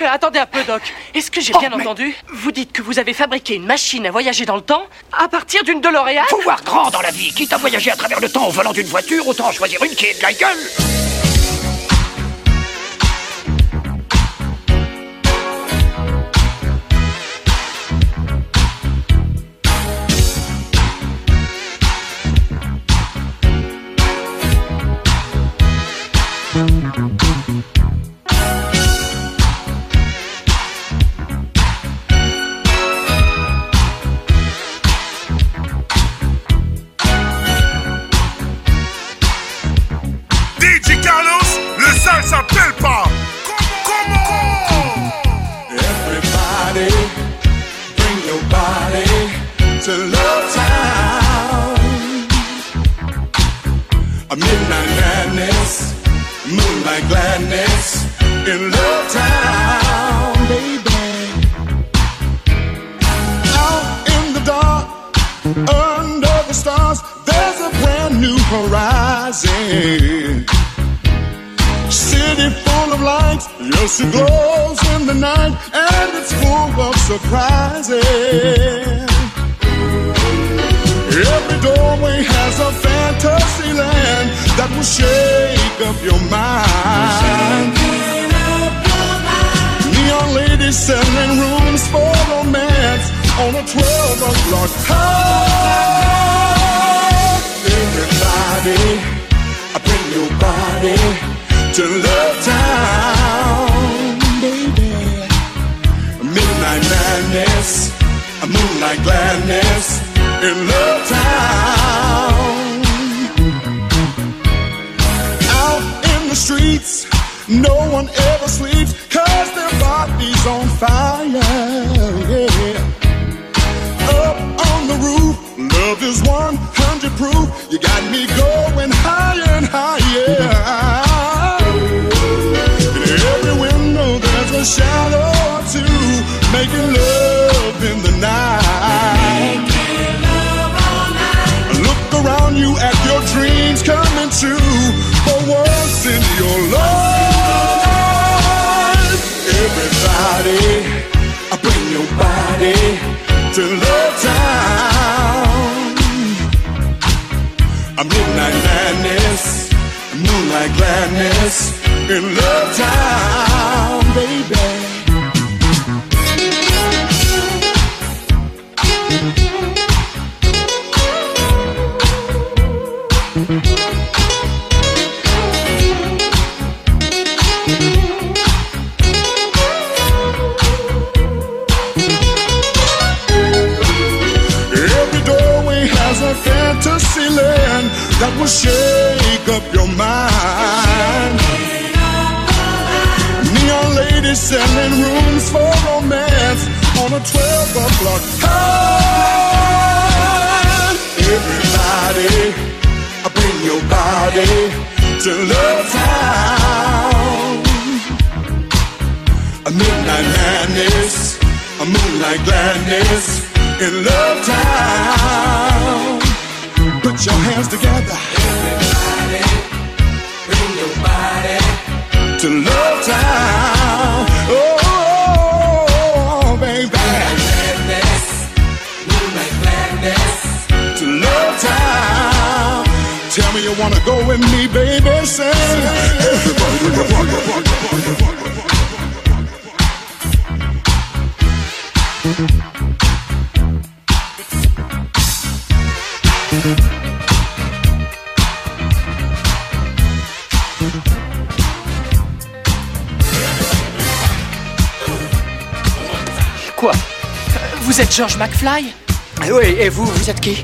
Euh, attendez un peu, Doc. Est-ce que j'ai Oh, bien mais- entendu? Vous dites que vous avez fabriqué une machine à voyager dans le temps à partir d'une DeLorean? Faut voir grand dans la vie. Quitte à voyager à travers le temps au volant d'une voiture, autant en choisir une qui est de la gueule. Streets, no one ever sleeps, cause their body's on fire, yeah. Up on the roof, love is 100 proof. You got me going higher and higher. In every window, there's a shadow or two, making love in the night. Look around you at your dreams coming true. Everybody, I bring your body to Love Town. A midnight madness, moonlight gladness in Love Town, baby. Will shake up your mind. Neon ladies selling rooms for romance on a 12 o'clock high. Everybody, bring your body to Love Town. A midnight madness, a moonlight gladness in Love Town. Put your hands together. Everybody, bring your body to Love Town. Oh, oh, oh baby. Gladness, moonlight gladness to Love Town. Tell me you wanna go with me, baby. Say, everybody, bring your body, George McFly. Eh Oui, et vous, vous êtes qui?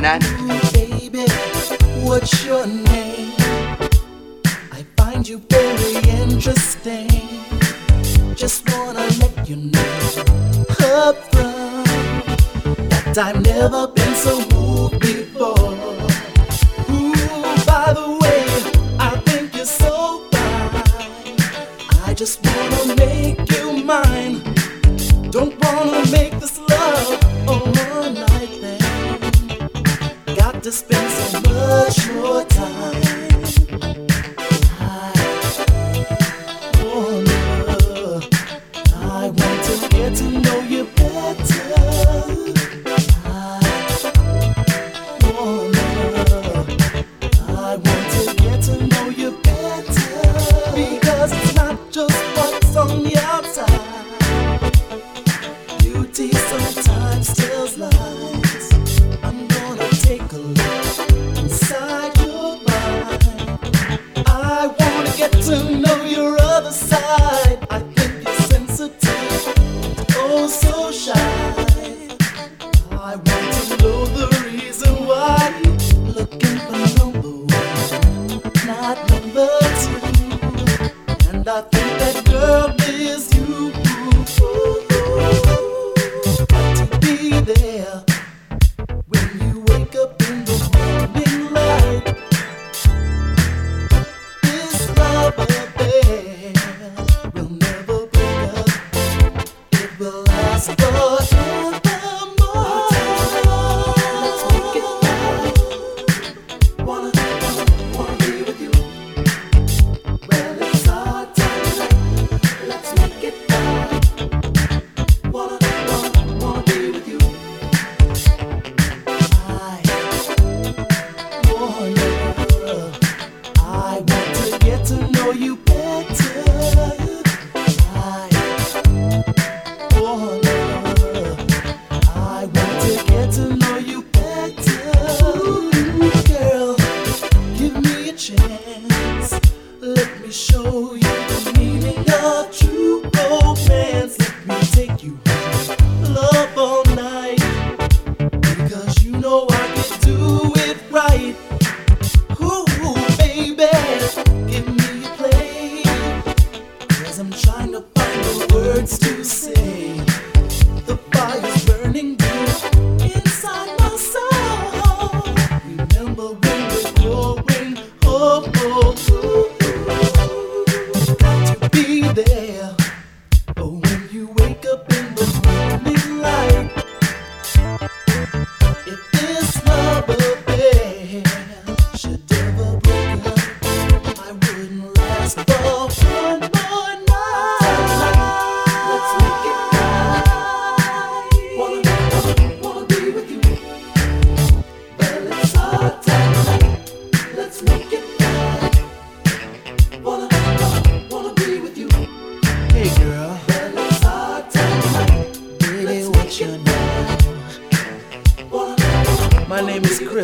Photo,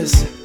is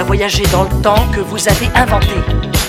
à voyager dans le temps que vous avez inventé.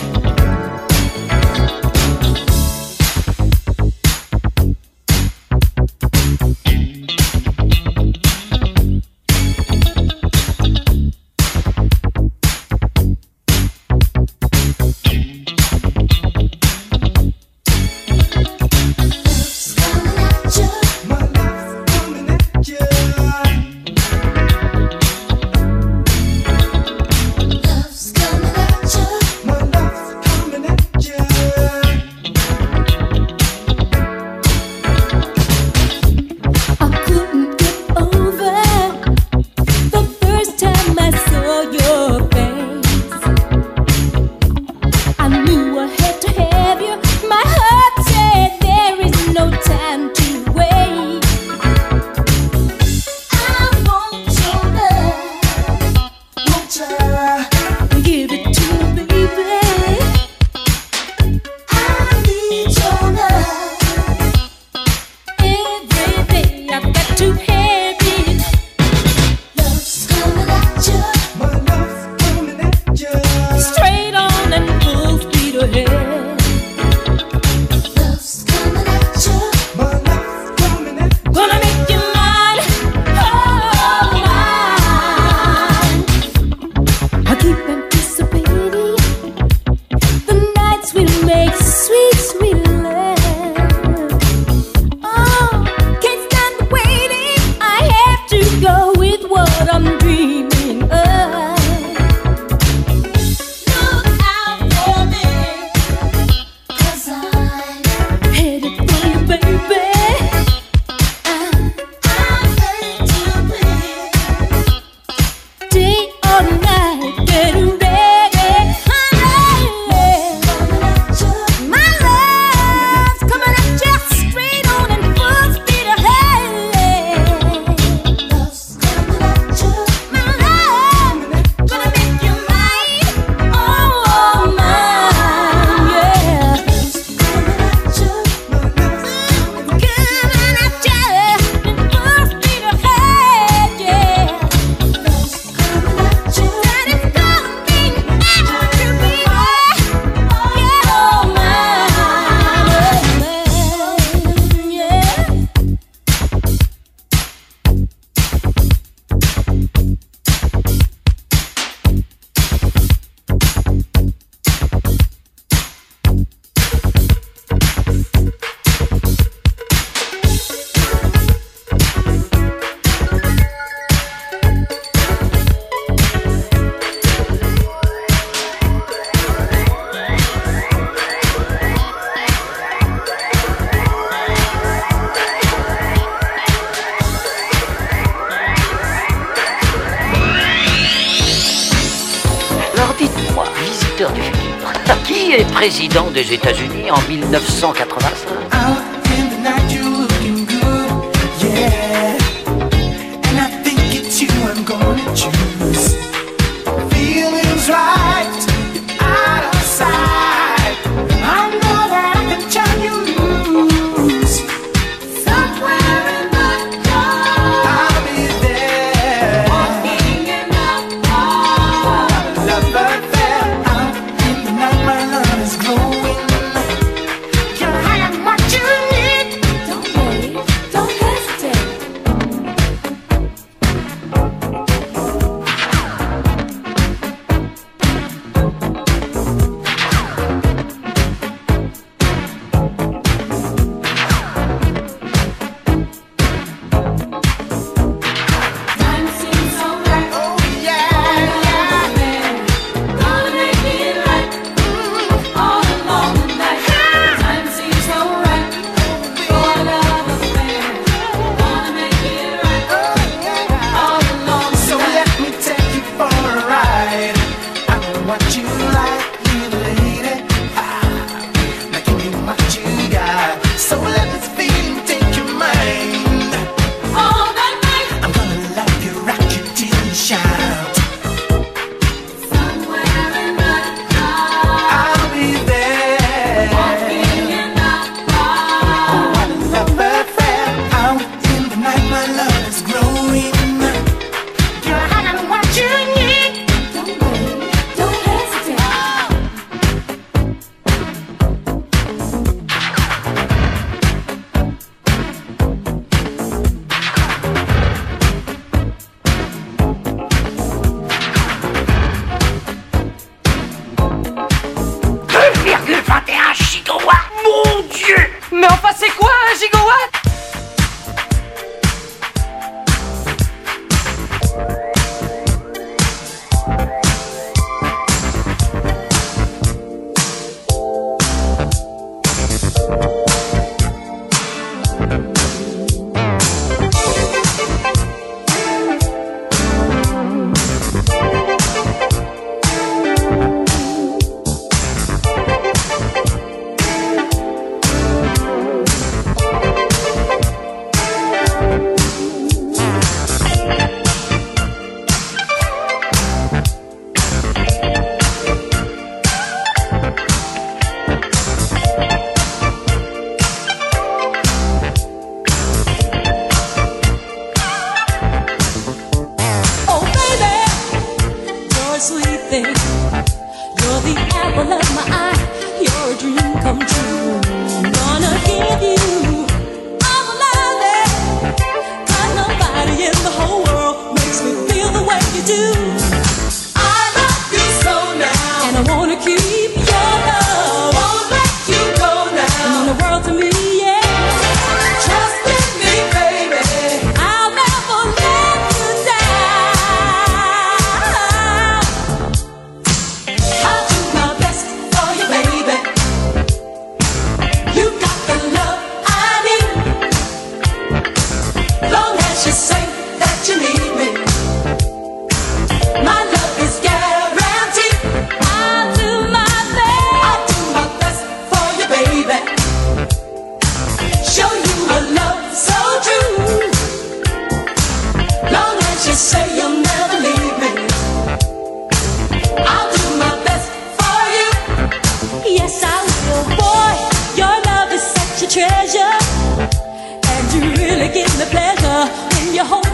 président des États-Unis. your home.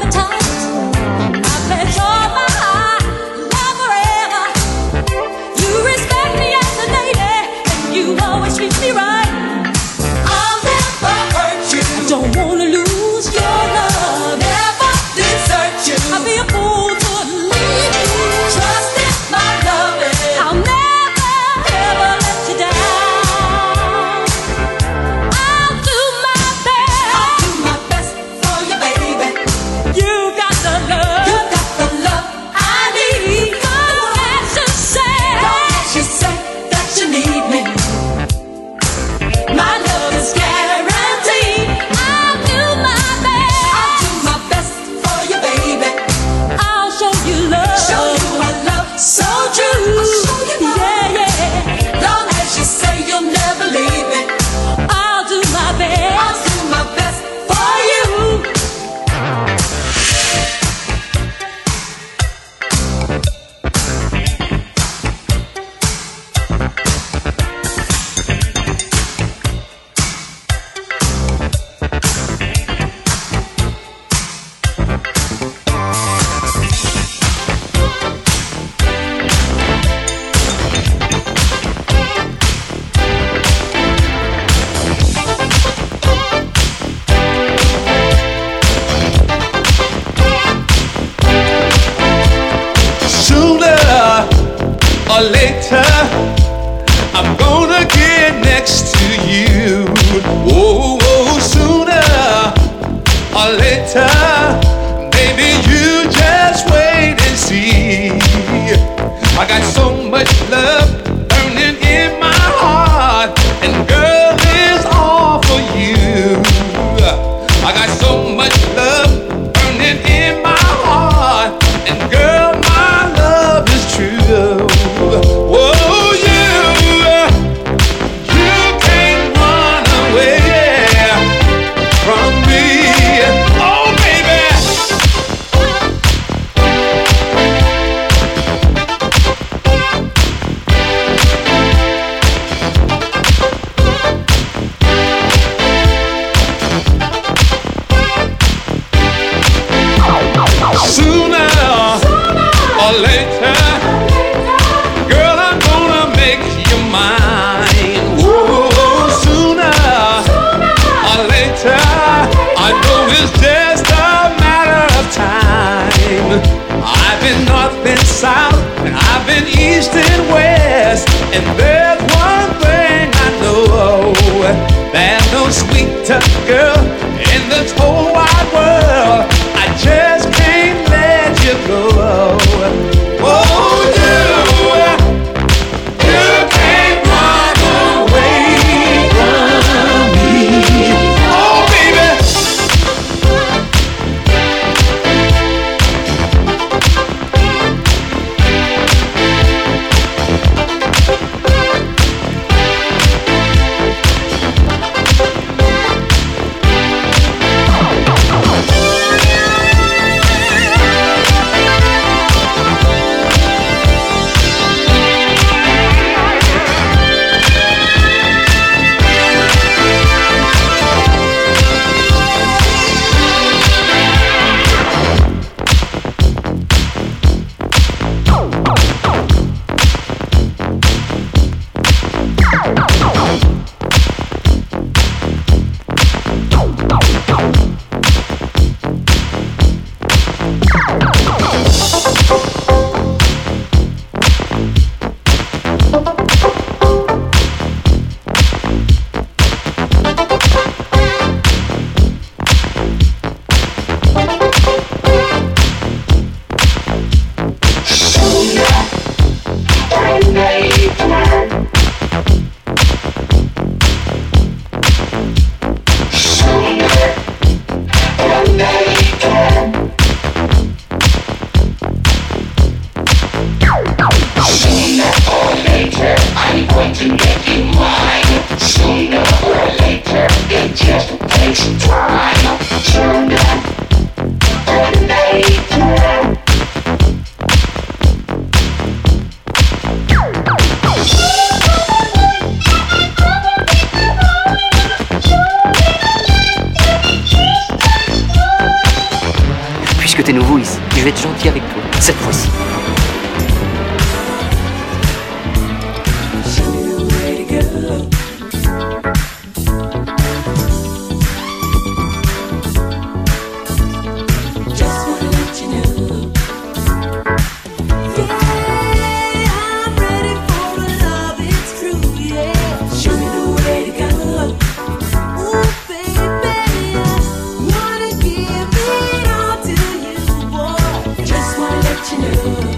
Baby, you just wait and see. I got so much love burning in my heart. And girl, watching you.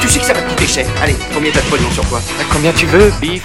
Tu sais que ça va coûter cher. Allez, combien t'as de pognon sur toi? Combien tu veux, bif